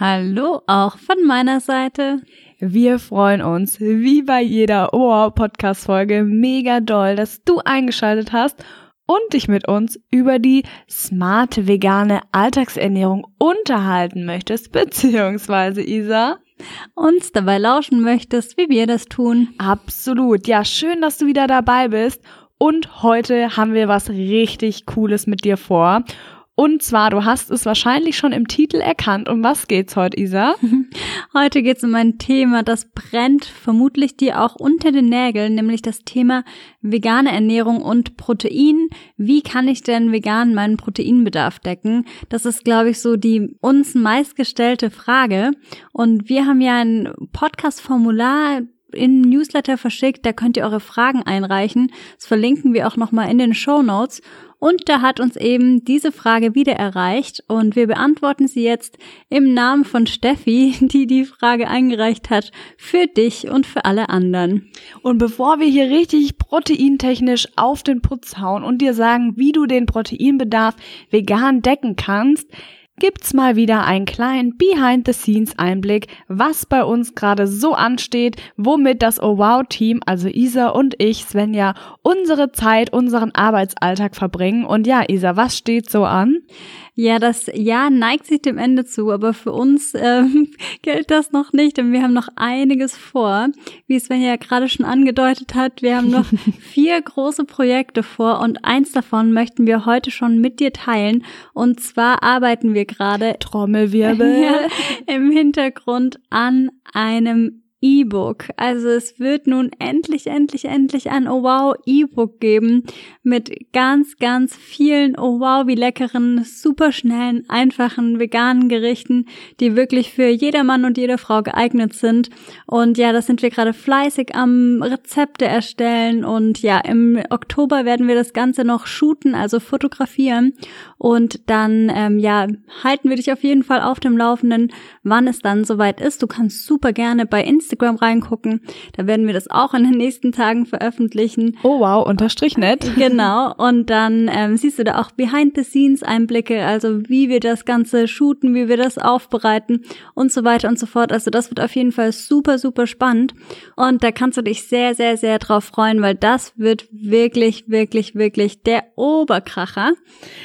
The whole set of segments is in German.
Hallo auch von meiner Seite. Wir freuen uns, wie bei jeder Oh wow Podcast Folge, mega doll, dass du eingeschaltet hast und dich mit uns über die smarte vegane Alltagsernährung unterhalten möchtest, beziehungsweise Isa uns dabei lauschen möchtest, wie wir das tun. Absolut. Ja, schön, dass du wieder dabei bist. Und heute haben wir was richtig Cooles mit dir vor. Und zwar, du hast es wahrscheinlich schon im Titel erkannt. Um was geht's heute, Isa? Heute geht's um ein Thema, das brennt vermutlich dir auch unter den Nägeln, nämlich das Thema vegane Ernährung und Protein. Wie kann ich denn vegan meinen Proteinbedarf decken? Das ist, glaube ich, so die uns meistgestellte Frage. Und wir haben ja ein Podcast-Formular in Newsletter verschickt, da könnt ihr eure Fragen einreichen. Das verlinken wir auch nochmal in den Show Notes. Und da hat uns eben diese Frage wieder erreicht und wir beantworten sie jetzt im Namen von Steffi, die die Frage eingereicht hat, für dich und für alle anderen. Und bevor wir hier richtig proteintechnisch auf den Putz hauen und dir sagen, wie du den Proteinbedarf vegan decken kannst, gibt's mal wieder einen kleinen Behind-the-Scenes-Einblick, was bei uns gerade so ansteht, womit das Oh Wow Team, also Isa und ich, Svenja, unsere Zeit, unseren Arbeitsalltag verbringen. Und ja, Isa, was steht so an? Ja, das Jahr neigt sich dem Ende zu, aber für uns ähm, gilt das noch nicht, denn wir haben noch einiges vor. Wie Sven ja gerade schon angedeutet hat, wir haben noch vier große Projekte vor und eins davon möchten wir heute schon mit dir teilen. Und zwar arbeiten wir gerade Trommelwirbel ja, im Hintergrund an einem E-Book. Also es wird nun endlich, endlich, endlich ein Oh wow E-Book geben mit ganz, ganz vielen Oh wow wie leckeren, superschnellen, einfachen veganen Gerichten, die wirklich für jeder Mann und jede Frau geeignet sind. Und ja, das sind wir gerade fleißig am Rezepte erstellen und ja, im Oktober werden wir das Ganze noch shooten, also fotografieren und dann ähm, ja, halten wir dich auf jeden Fall auf dem Laufenden, wann es dann soweit ist. Du kannst super gerne bei Instagram Instagram reingucken. Da werden wir das auch in den nächsten Tagen veröffentlichen. Oh wow, unterstrich nett. Genau. Und dann ähm, siehst du da auch Behind-the-Scenes-Einblicke, also wie wir das Ganze shooten, wie wir das aufbereiten und so weiter und so fort. Also das wird auf jeden Fall super, super spannend. Und da kannst du dich sehr, sehr, sehr drauf freuen, weil das wird wirklich, wirklich, wirklich der Oberkracher.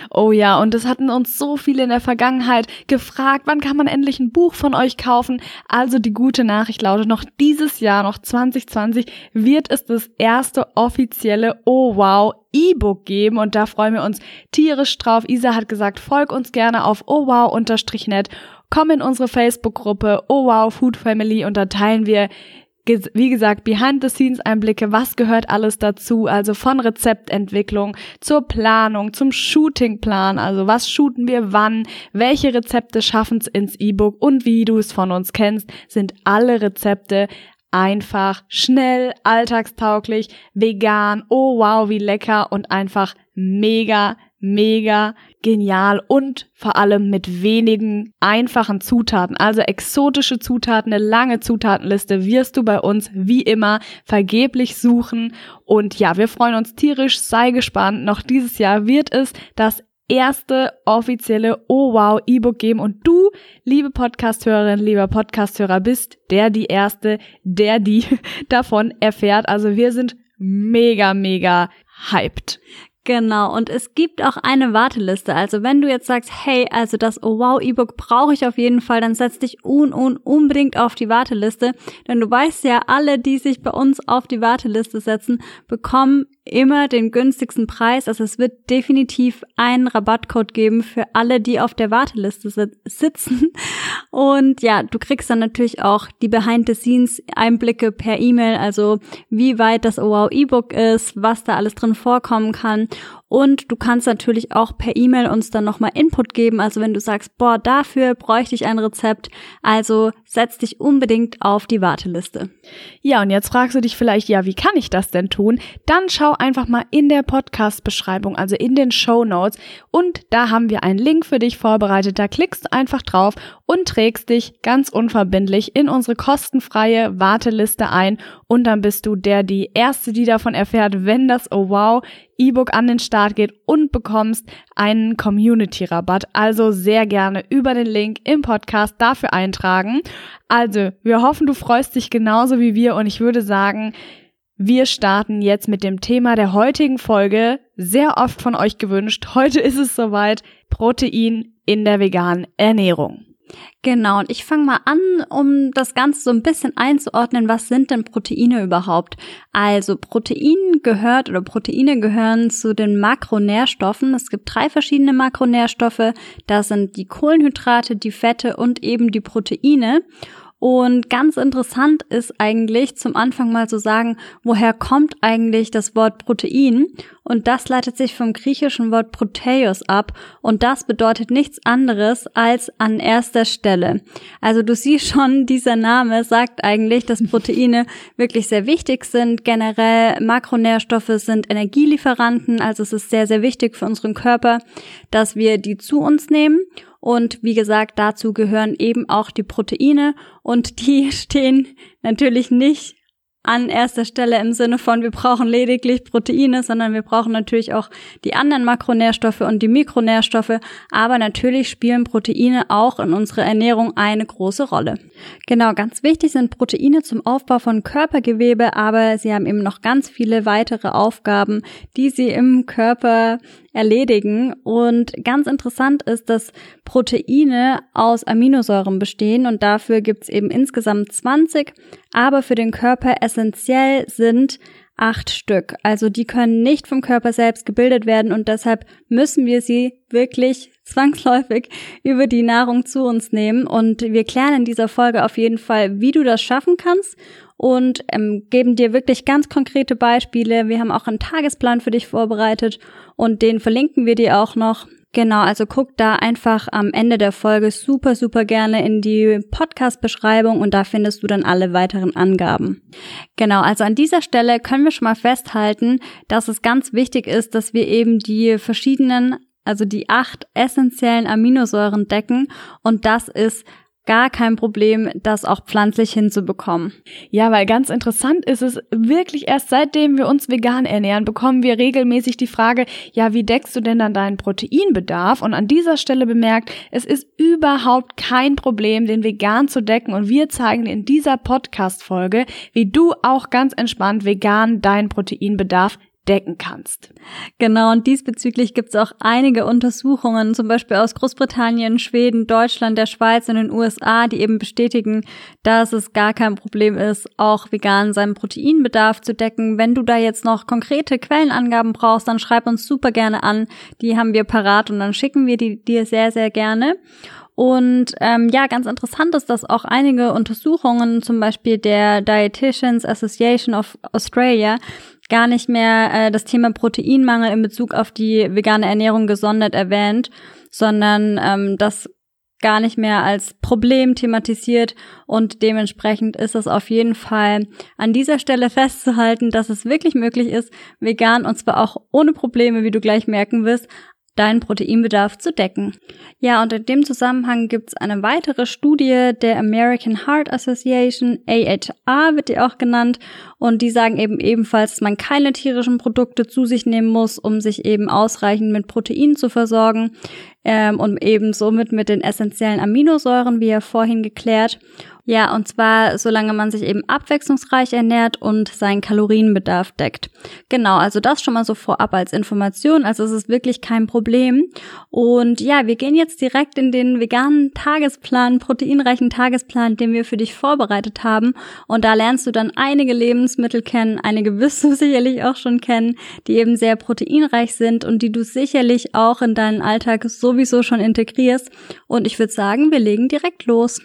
Oh ja, und es hatten uns so viele in der Vergangenheit gefragt, wann kann man endlich ein Buch von euch kaufen? Also die gute Nachricht lautet noch dieses Jahr, noch 2020, wird es das erste offizielle Oh Wow E-Book geben und da freuen wir uns tierisch drauf. Isa hat gesagt, folg uns gerne auf oh wow-net, komm in unsere Facebook-Gruppe Oh Wow Food Family und da teilen wir wie gesagt, Behind-the-Scenes-Einblicke, was gehört alles dazu, also von Rezeptentwicklung zur Planung, zum Shootingplan, also was shooten wir wann, welche Rezepte schaffen es ins E-Book? Und wie du es von uns kennst, sind alle Rezepte einfach, schnell, alltagstauglich, vegan, oh wow, wie lecker und einfach mega, mega genial und vor allem mit wenigen einfachen Zutaten, also exotische Zutaten, eine lange Zutatenliste wirst du bei uns wie immer vergeblich suchen und ja, wir freuen uns tierisch, sei gespannt, noch dieses Jahr wird es das erste offizielle Oh Wow E-Book geben und du, liebe Podcasthörerin, lieber Podcasthörer, bist der die erste, der die davon erfährt. Also wir sind mega, mega hyped. Genau, und es gibt auch eine Warteliste. Also wenn du jetzt sagst, hey, also das Oh Wow E-Book brauche ich auf jeden Fall, dann setz dich un, un unbedingt auf die Warteliste. Denn du weißt ja, alle, die sich bei uns auf die Warteliste setzen, bekommen immer den günstigsten Preis. Also es wird definitiv einen Rabattcode geben für alle, die auf der Warteliste sitzen. Und ja, du kriegst dann natürlich auch die Behind-the-Scenes-Einblicke per E-Mail, also wie weit das Oh Wow E-Book ist, was da alles drin vorkommen kann. Und du kannst natürlich auch per E-Mail uns dann nochmal Input geben. Also wenn du sagst, boah, dafür bräuchte ich ein Rezept. Also setz dich unbedingt auf die Warteliste. Ja, und jetzt fragst du dich vielleicht, ja, wie kann ich das denn tun? Dann schau einfach mal in der Podcast-Beschreibung, also in den Show Notes. Und da haben wir einen Link für dich vorbereitet. Da klickst du einfach drauf und trägst dich ganz unverbindlich in unsere kostenfreie Warteliste ein. Und dann bist du der, die Erste, die davon erfährt, wenn das Oh Wow E-Book an den Start geht und bekommst einen Community-Rabatt. Also sehr gerne über den Link im Podcast dafür eintragen. Also, wir hoffen, du freust dich genauso wie wir und ich würde sagen, wir starten jetzt mit dem Thema der heutigen Folge, sehr oft von euch gewünscht. Heute ist es soweit, Protein in der veganen Ernährung. Genau, und ich fange mal an, um das Ganze so ein bisschen einzuordnen, was sind denn Proteine überhaupt? Also Protein gehört oder Proteine gehören zu den Makronährstoffen. Es gibt drei verschiedene Makronährstoffe. Das sind die Kohlenhydrate, die Fette und eben die Proteine. Und ganz interessant ist eigentlich zum Anfang mal zu sagen, woher kommt eigentlich das Wort Protein? Und das leitet sich vom griechischen Wort Proteus ab. Und das bedeutet nichts anderes als an erster Stelle. Also du siehst schon, dieser Name sagt eigentlich, dass Proteine wirklich sehr wichtig sind. Generell Makronährstoffe sind Energielieferanten. Also es ist sehr, sehr wichtig für unseren Körper, dass wir die zu uns nehmen. Und wie gesagt, dazu gehören eben auch die Proteine und die stehen natürlich nicht an erster Stelle im Sinne von, wir brauchen lediglich Proteine, sondern wir brauchen natürlich auch die anderen Makronährstoffe und die Mikronährstoffe. Aber natürlich spielen Proteine auch in unserer Ernährung eine große Rolle. Genau, ganz wichtig sind Proteine zum Aufbau von Körpergewebe, aber sie haben eben noch ganz viele weitere Aufgaben, die sie im Körper erledigen. Und ganz interessant ist, dass Proteine aus Aminosäuren bestehen und dafür gibt es eben insgesamt 20, aber für den Körper essentiell sind acht Stück. Also die können nicht vom Körper selbst gebildet werden und deshalb müssen wir sie wirklich zwangsläufig über die Nahrung zu uns nehmen. Und wir klären in dieser Folge auf jeden Fall, wie du das schaffen kannst und ähm, geben dir wirklich ganz konkrete Beispiele. Wir haben auch einen Tagesplan für dich vorbereitet und den verlinken wir dir auch noch. Genau, also guck da einfach am Ende der Folge super, super gerne in die Podcast-Beschreibung und da findest du dann alle weiteren Angaben. Genau, also an dieser Stelle können wir schon mal festhalten, dass es ganz wichtig ist, dass wir eben die verschiedenen also die acht essentiellen Aminosäuren decken und das ist gar kein Problem, das auch pflanzlich hinzubekommen. Ja, weil ganz interessant ist es, wirklich erst seitdem wir uns vegan ernähren, bekommen wir regelmäßig die Frage, ja, wie deckst du denn dann deinen Proteinbedarf? Und an dieser Stelle bemerkt, es ist überhaupt kein Problem, den vegan zu decken. Und wir zeigen in dieser Podcast-Folge, wie du auch ganz entspannt vegan deinen Proteinbedarf decken kannst. Genau, und diesbezüglich gibt es auch einige Untersuchungen, zum Beispiel aus Großbritannien, Schweden, Deutschland, der Schweiz und den USA, die eben bestätigen, dass es gar kein Problem ist, auch vegan seinen Proteinbedarf zu decken. Wenn du da jetzt noch konkrete Quellenangaben brauchst, dann schreib uns super gerne an. Die haben wir parat und dann schicken wir die dir sehr, sehr gerne. Und ähm, ja, ganz interessant ist, dass auch einige Untersuchungen, zum Beispiel der Dietitians Association of Australia, gar nicht mehr äh, das Thema Proteinmangel in Bezug auf die vegane Ernährung gesondert erwähnt, sondern ähm, das gar nicht mehr als Problem thematisiert. Und dementsprechend ist es auf jeden Fall an dieser Stelle festzuhalten, dass es wirklich möglich ist, vegan und zwar auch ohne Probleme, wie du gleich merken wirst, deinen Proteinbedarf zu decken. Ja, und in dem Zusammenhang gibt es eine weitere Studie der American Heart Association, AHA wird die auch genannt, und die sagen eben ebenfalls, dass man keine tierischen Produkte zu sich nehmen muss, um sich eben ausreichend mit Proteinen zu versorgen ähm, und eben somit mit den essentiellen Aminosäuren, wie ja vorhin geklärt. Ja, und zwar solange man sich eben abwechslungsreich ernährt und seinen Kalorienbedarf deckt. Genau, also das schon mal so vorab als Information. Also es ist wirklich kein Problem. Und ja, wir gehen jetzt direkt in den veganen Tagesplan, proteinreichen Tagesplan, den wir für dich vorbereitet haben. Und da lernst du dann einige Lebensmittel kennen, einige wirst du sicherlich auch schon kennen, die eben sehr proteinreich sind und die du sicherlich auch in deinen Alltag sowieso schon integrierst. Und ich würde sagen, wir legen direkt los.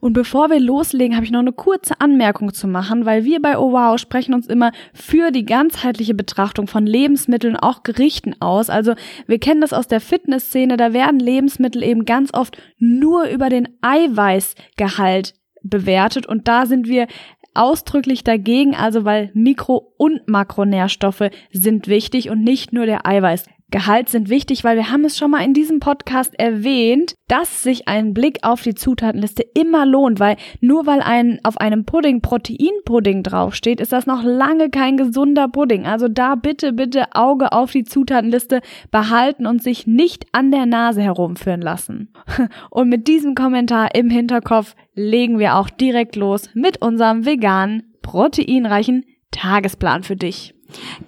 Und bevor wir loslegen, habe ich noch eine kurze Anmerkung zu machen, weil wir bei Oh Wow sprechen uns immer für die ganzheitliche Betrachtung von Lebensmitteln, auch Gerichten aus. Also wir kennen das aus der Fitnessszene, da werden Lebensmittel eben ganz oft nur über den Eiweißgehalt bewertet und da sind wir ausdrücklich dagegen, also weil Mikro- und Makronährstoffe sind wichtig und nicht nur der Eiweiß. Gehalt sind wichtig, weil wir haben es schon mal in diesem Podcast erwähnt, dass sich ein Blick auf die Zutatenliste immer lohnt, weil nur weil ein auf einem Pudding Proteinpudding draufsteht, ist das noch lange kein gesunder Pudding. Also da bitte, bitte Auge auf die Zutatenliste behalten und sich nicht an der Nase herumführen lassen. Und mit diesem Kommentar im Hinterkopf legen wir auch direkt los mit unserem veganen, proteinreichen Tagesplan für dich.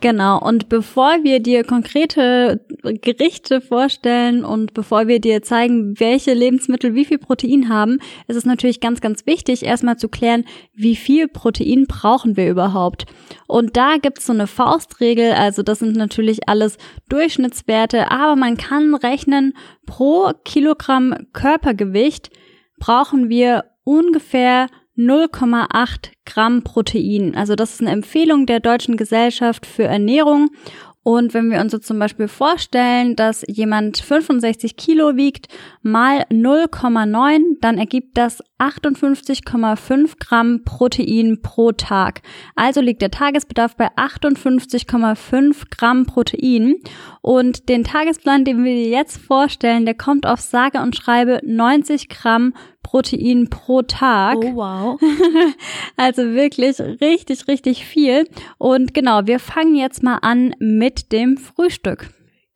Genau, und bevor wir dir konkrete Gerichte vorstellen und bevor wir dir zeigen, welche Lebensmittel wie viel Protein haben, ist es natürlich ganz, ganz wichtig, erstmal zu klären, wie viel Protein brauchen wir überhaupt. Und da gibt's so eine Faustregel, also das sind natürlich alles Durchschnittswerte, aber man kann rechnen, pro Kilogramm Körpergewicht brauchen wir ungefähr 0,8 Gramm Protein. Also das ist eine Empfehlung der Deutschen Gesellschaft für Ernährung und wenn wir uns so zum Beispiel vorstellen, dass jemand 65 Kilo wiegt mal 0,9, dann ergibt das 58,5 Gramm Protein pro Tag. Also liegt der Tagesbedarf bei 58,5 Gramm Protein. Und den Tagesplan, den wir dir jetzt vorstellen, der kommt auf sage und schreibe 90 Gramm Protein pro Tag. Oh wow. also wirklich richtig, richtig viel. Und genau, wir fangen jetzt mal an mit dem Frühstück.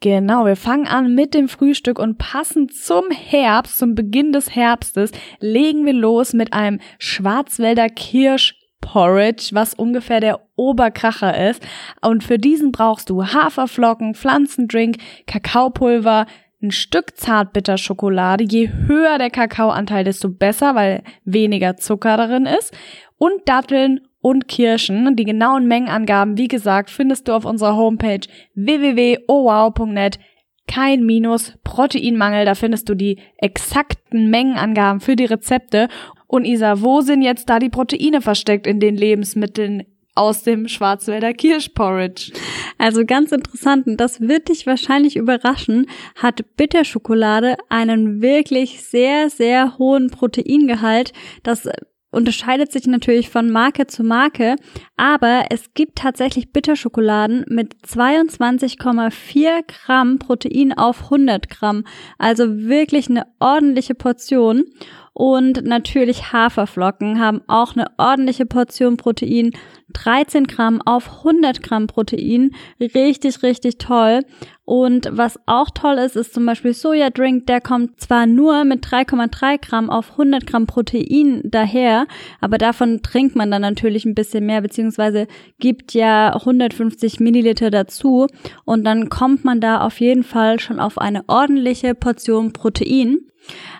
Genau, wir fangen an mit dem Frühstück und passend zum Herbst, zum Beginn des Herbstes, legen wir los mit einem Schwarzwälder Kirsch Porridge, was ungefähr der Oberkracher ist. Und für diesen brauchst du Haferflocken, Pflanzendrink, Kakaopulver, ein Stück Zartbitterschokolade. Je höher der Kakaoanteil, desto besser, weil weniger Zucker darin ist. Und Datteln und Kirschen. Die genauen Mengenangaben, wie gesagt, findest du auf unserer Homepage www.owow.net. Kein Minus, Proteinmangel, da findest du die exakten Mengenangaben für die Rezepte. Und Isa, wo sind jetzt da die Proteine versteckt in den Lebensmitteln aus dem Schwarzwälder Kirschporridge? Also ganz interessant, und das wird dich wahrscheinlich überraschen, hat Bitterschokolade einen wirklich sehr, sehr hohen Proteingehalt. Das unterscheidet sich natürlich von Marke zu Marke, aber es gibt tatsächlich Bitterschokoladen mit 22,4 Gramm Protein auf 100 Gramm. Also wirklich eine ordentliche Portion. Und natürlich Haferflocken haben auch eine ordentliche Portion Protein. 13 Gramm auf 100 Gramm Protein. Richtig, richtig toll. Und was auch toll ist, ist zum Beispiel Sojadrink. Der kommt zwar nur mit 3,3 Gramm auf 100 Gramm Protein daher, aber davon trinkt man dann natürlich ein bisschen mehr, beziehungsweise gibt ja 150 Milliliter dazu. Und dann kommt man da auf jeden Fall schon auf eine ordentliche Portion Protein.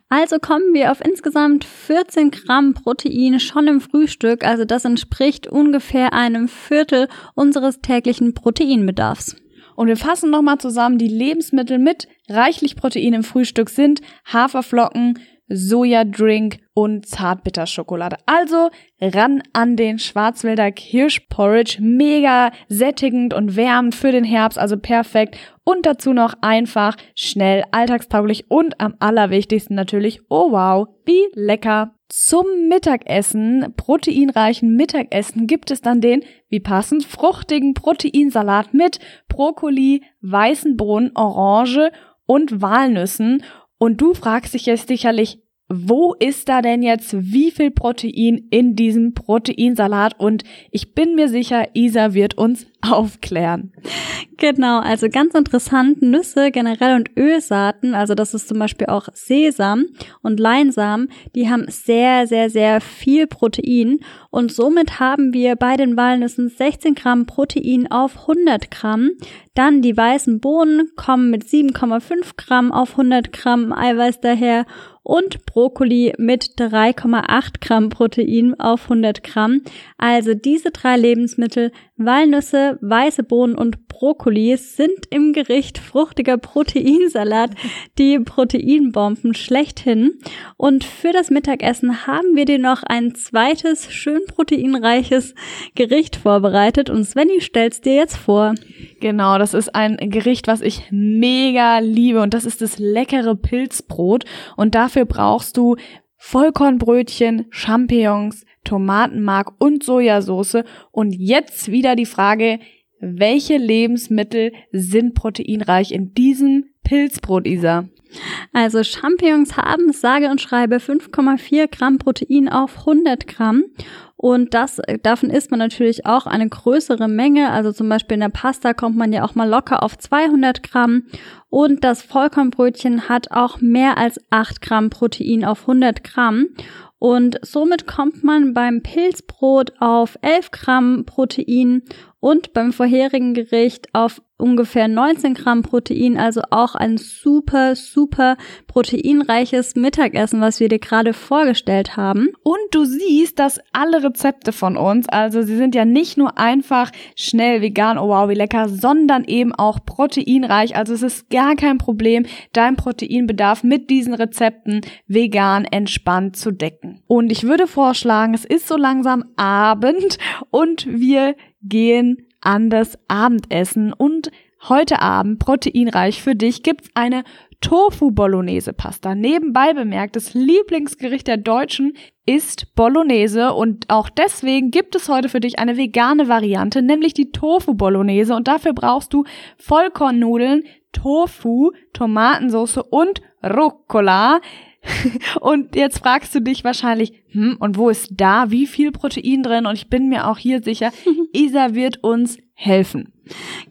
Also kommen wir auf insgesamt 14 Gramm Protein schon im Frühstück, also das entspricht ungefähr einem Viertel unseres täglichen Proteinbedarfs. Und wir fassen nochmal zusammen, die Lebensmittel mit reichlich Protein im Frühstück sind Haferflocken, Sojadrink und Zartbitterschokolade. Also ran an den Schwarzwälder Kirschporridge. Mega sättigend und wärmend für den Herbst, also perfekt. Und dazu noch einfach, schnell, alltagstauglich und am allerwichtigsten natürlich, oh wow, wie lecker. Zum Mittagessen, proteinreichen Mittagessen, gibt es dann den, wie passend, fruchtigen Proteinsalat mit Brokkoli, weißen Bohnen, Orange und Walnüssen. Und du fragst dich jetzt sicherlich, wo ist da denn jetzt wie viel Protein in diesem Proteinsalat? Und ich bin mir sicher, Isa wird uns aufklären. Genau, also ganz interessant, Nüsse generell und Ölsaaten, also das ist zum Beispiel auch Sesam und Leinsamen, die haben sehr, sehr, sehr viel Protein und somit haben wir bei den Walnüssen 16 Gramm Protein auf 100 Gramm. Dann die weißen Bohnen kommen mit 7,5 Gramm auf 100 Gramm Eiweiß daher und Brokkoli mit 3,8 Gramm Protein auf 100 Gramm. Also diese drei Lebensmittel Walnüsse, weiße Bohnen und Brokkoli sind im Gericht fruchtiger Proteinsalat die Proteinbomben schlechthin. Und für das Mittagessen haben wir dir noch ein zweites, schön proteinreiches Gericht vorbereitet. Und Svenny stellt's dir jetzt vor. Genau, das ist ein Gericht, was ich mega liebe. Und das ist das leckere Pilzbrot. Und dafür brauchst du Vollkornbrötchen, Champignons, Tomatenmark und Sojasauce. Und jetzt wieder die Frage, welche Lebensmittel sind proteinreich in diesem Pilzbrot, Isa? Also Champignons haben sage und schreibe 5,4 Gramm Protein auf 100 Gramm. Und das, davon isst man natürlich auch eine größere Menge. Also zum Beispiel in der Pasta kommt man ja auch mal locker auf 200 Gramm. Und das Vollkornbrötchen hat auch mehr als 8 Gramm Protein auf 100 Gramm. Und somit kommt man beim Pilzbrot auf 11 Gramm Protein und beim vorherigen Gericht auf ungefähr 19 Gramm Protein, also auch ein super, super proteinreiches Mittagessen, was wir dir gerade vorgestellt haben. Und du siehst, dass alle Rezepte von uns, also sie sind ja nicht nur einfach schnell vegan, oh wow, wie lecker, sondern eben auch proteinreich. Also es ist gar kein Problem, dein Proteinbedarf mit diesen Rezepten vegan entspannt zu decken. Und ich würde vorschlagen, es ist so langsam Abend und wir gehen an das Abendessen und heute Abend proteinreich für dich gibt's eine Tofu Bolognese Pasta. Nebenbei bemerkt, das Lieblingsgericht der Deutschen ist Bolognese und auch deswegen gibt es heute für dich eine vegane Variante, nämlich die Tofu Bolognese und dafür brauchst du Vollkornnudeln, Tofu, Tomatensauce und Rucola. Und jetzt fragst du dich wahrscheinlich, hm, und wo ist da wie viel Protein drin? Und ich bin mir auch hier sicher, Isa wird uns helfen.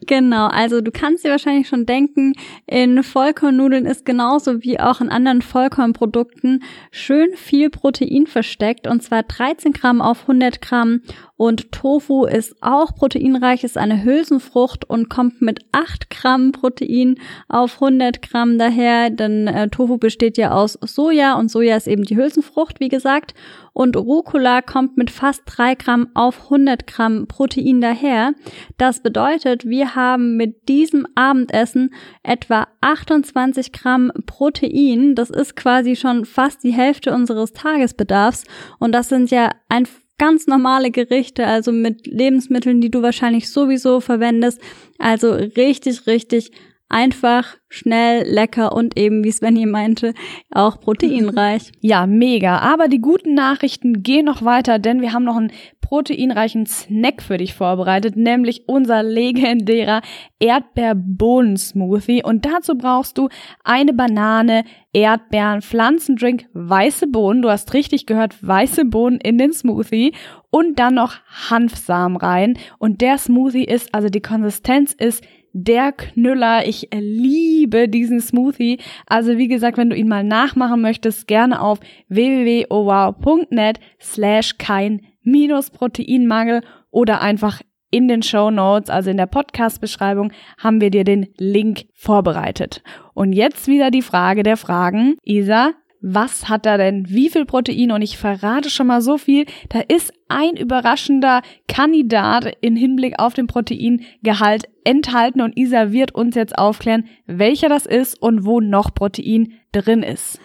Genau, also du kannst dir wahrscheinlich schon denken, in Vollkornnudeln ist genauso wie auch in anderen Vollkornprodukten schön viel Protein versteckt und zwar 13 Gramm auf 100 Gramm. Und Tofu ist auch proteinreich, ist eine Hülsenfrucht und kommt mit 8 Gramm Protein auf 100 Gramm daher, denn äh, Tofu besteht ja aus Soja und Soja ist eben die Hülsenfrucht, wie gesagt und Rucola kommt mit fast 3 Gramm auf 100 Gramm Protein daher. Das bedeutet, wir haben mit diesem Abendessen etwa 28 Gramm Protein. Das ist quasi schon fast die Hälfte unseres Tagesbedarfs und das sind ja ein ganz normale Gerichte, also mit Lebensmitteln, die du wahrscheinlich sowieso verwendest. Also richtig, richtig einfach, schnell, lecker und eben, wie Svenny meinte, auch proteinreich. Ja, mega. Aber die guten Nachrichten gehen noch weiter, denn wir haben noch einen proteinreichen Snack für dich vorbereitet, nämlich unser legendärer Erdbeerbohnen-Smoothie. Und dazu brauchst du eine Banane, Erdbeeren, Pflanzendrink, weiße Bohnen. Du hast richtig gehört, weiße Bohnen in den Smoothie und dann noch Hanfsamen rein. Und der Smoothie ist, also die Konsistenz ist der Knüller. Ich liebe diesen Smoothie. Also wie gesagt, wenn du ihn mal nachmachen möchtest, gerne auf www.owow.net slash kein minus Proteinmangel oder einfach in den Show Notes, also in der Podcast-Beschreibung, haben wir dir den Link vorbereitet. Und jetzt wieder die Frage der Fragen. Isa, was hat da denn wie viel Protein? Und ich verrate schon mal so viel. Da ist ein überraschender Kandidat in Hinblick auf den Proteingehalt enthalten und Isa wird uns jetzt aufklären, welcher das ist und wo noch Protein drin ist.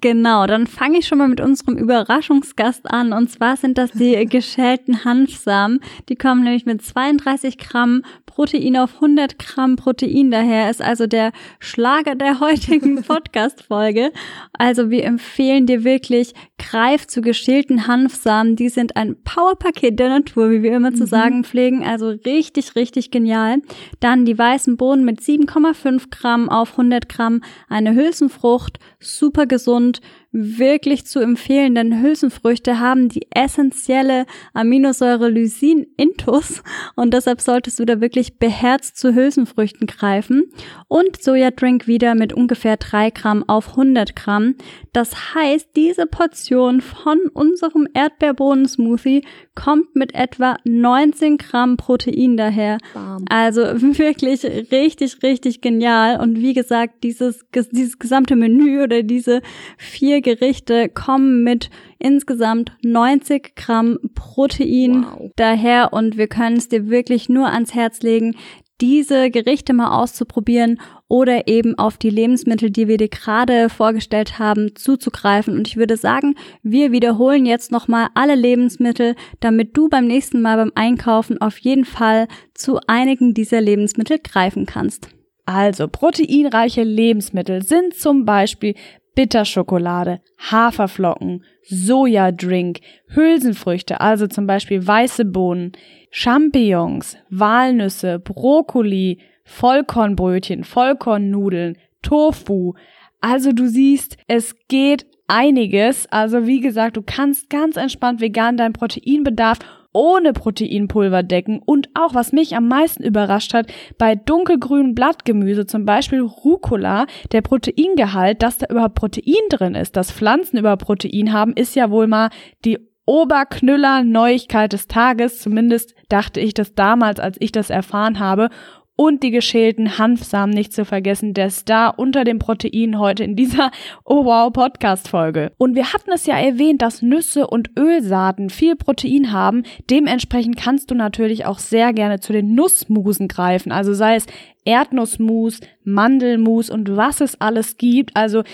Genau, dann fange ich schon mal mit unserem Überraschungsgast an. Und zwar sind das die geschälten Hanfsamen. Die kommen nämlich mit 32 Gramm Protein auf 100 Gramm Protein daher. Ist also der Schlager der heutigen Podcast-Folge. Also wir empfehlen dir wirklich, greif zu geschälten Hanfsamen. Die sind ein Powerpaket der Natur, wie wir immer zu mhm. sagen pflegen. Also richtig, richtig genial. Dann die weißen Bohnen mit 7,5 Gramm auf 100 Gramm. Eine Hülsenfrucht, super gesund und wirklich zu empfehlen, denn Hülsenfrüchte haben die essentielle Aminosäure Lysin intus und deshalb solltest du da wirklich beherzt zu Hülsenfrüchten greifen und Sojadrink wieder mit ungefähr drei Gramm auf 100 Gramm. Das heißt, diese Portion von unserem Erdbeerbohnen-Smoothie kommt mit etwa 19 Gramm Protein daher. Bam. Also wirklich richtig, richtig genial. Und wie gesagt, dieses, dieses gesamte Menü oder diese vier Gerichte kommen mit insgesamt 90 Gramm Protein Wow. daher und wir können es dir wirklich nur ans Herz legen, diese Gerichte mal auszuprobieren oder eben auf die Lebensmittel, die wir dir gerade vorgestellt haben, zuzugreifen. Und ich würde sagen, wir wiederholen jetzt nochmal alle Lebensmittel, damit du beim nächsten Mal beim Einkaufen auf jeden Fall zu einigen dieser Lebensmittel greifen kannst. Also, proteinreiche Lebensmittel sind zum Beispiel Bitterschokolade, Haferflocken, Sojadrink, Hülsenfrüchte, also zum Beispiel weiße Bohnen, Champignons, Walnüsse, Brokkoli, Vollkornbrötchen, Vollkornnudeln, Tofu. Also du siehst, es geht einiges. Also wie gesagt, du kannst ganz entspannt vegan deinen Proteinbedarf ohne Proteinpulver decken und auch, was mich am meisten überrascht hat, bei dunkelgrünem Blattgemüse, zum Beispiel Rucola, der Proteingehalt, dass da überhaupt Protein drin ist, dass Pflanzen über Protein haben, ist ja wohl mal die Oberknüller Neuigkeit des Tages. Zumindest dachte ich das damals, als ich das erfahren habe. Und die geschälten Hanfsamen nicht zu vergessen, der Star unter dem Protein heute in dieser Oh Wow Podcast Folge. Und wir hatten es ja erwähnt, dass Nüsse und Ölsaaten viel Protein haben. Dementsprechend kannst du natürlich auch sehr gerne zu den Nussmusen greifen. Also sei es Erdnussmus, Mandelmus und was es alles gibt. Also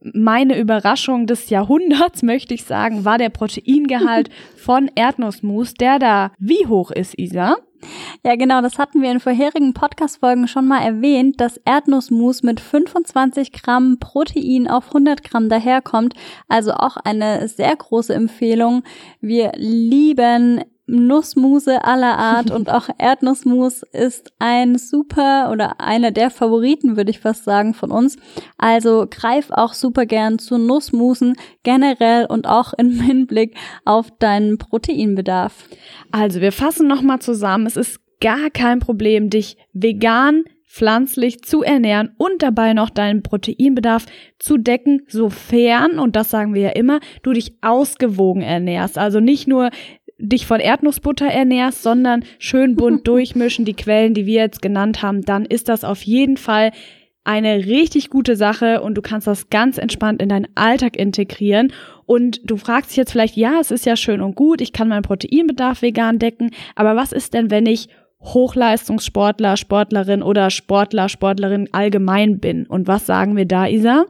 meine Überraschung des Jahrhunderts, möchte ich sagen, war der Proteingehalt von Erdnussmus, der da wie hoch ist, Isa? Ja, genau, das hatten wir in vorherigen Podcast-Folgen schon mal erwähnt, dass Erdnussmus mit 25 Gramm Protein auf 100 Gramm daherkommt. Also auch eine sehr große Empfehlung. Wir lieben Nussmuse aller Art und auch Erdnussmus ist ein super oder einer der Favoriten, würde ich fast sagen, von uns. Also greif auch super gern zu Nussmusen generell und auch im Hinblick auf deinen Proteinbedarf. Also, wir fassen nochmal zusammen. Es ist gar kein Problem, dich vegan pflanzlich zu ernähren und dabei noch deinen Proteinbedarf zu decken, sofern, und das sagen wir ja immer, du dich ausgewogen ernährst. Also nicht nur dich von Erdnussbutter ernährst, sondern schön bunt durchmischen, die Quellen, die wir jetzt genannt haben, dann ist das auf jeden Fall eine richtig gute Sache und du kannst das ganz entspannt in deinen Alltag integrieren. Und du fragst dich jetzt vielleicht, ja, es ist ja schön und gut, ich kann meinen Proteinbedarf vegan decken, aber was ist denn, wenn ich Hochleistungssportler, Sportlerin oder Sportler, Sportlerin allgemein bin. Und was sagen wir da, Isa?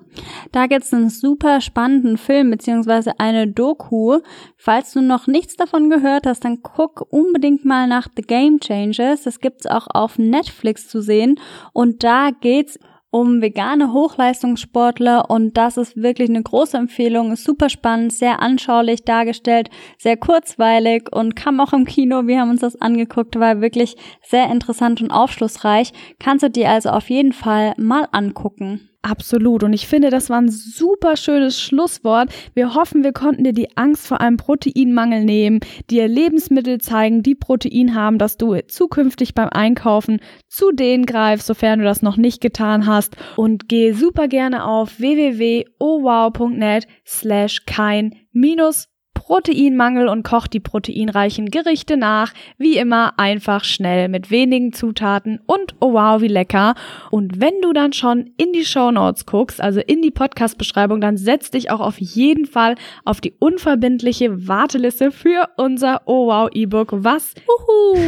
Da gibt's einen super spannenden Film beziehungsweise eine Doku. Falls du noch nichts davon gehört hast, dann guck unbedingt mal nach The Game Changers. Das gibt's auch auf Netflix zu sehen. Und da geht's um vegane Hochleistungssportler und das ist wirklich eine große Empfehlung, ist super spannend, sehr anschaulich dargestellt, sehr kurzweilig und kam auch im Kino, wir haben uns das angeguckt, war wirklich sehr interessant und aufschlussreich. Kannst du dir also auf jeden Fall mal angucken. Absolut. Und ich finde, das war ein super schönes Schlusswort. Wir hoffen, wir konnten dir die Angst vor einem Proteinmangel nehmen, dir Lebensmittel zeigen, die Protein haben, dass du zukünftig beim Einkaufen zu denen greifst, sofern du das noch nicht getan hast. Und geh super gerne auf www.owow.net slash kein minus Proteinmangel und kocht die proteinreichen Gerichte nach. Wie immer einfach schnell mit wenigen Zutaten und oh wow, wie lecker. Und wenn du dann schon in die Show Notes guckst, also in die Podcast-Beschreibung, dann setz dich auch auf jeden Fall auf die unverbindliche Warteliste für unser Oh wow E-Book, was uhu,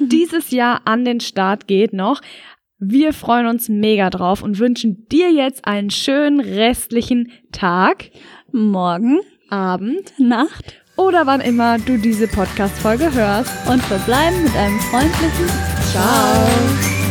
dieses Jahr an den Start geht noch. Wir freuen uns mega drauf und wünschen dir jetzt einen schönen restlichen Tag, Morgen, Abend Nacht oder wann immer du diese Podcast-Folge hörst. und verbleiben mit einem freundlichen Ciao.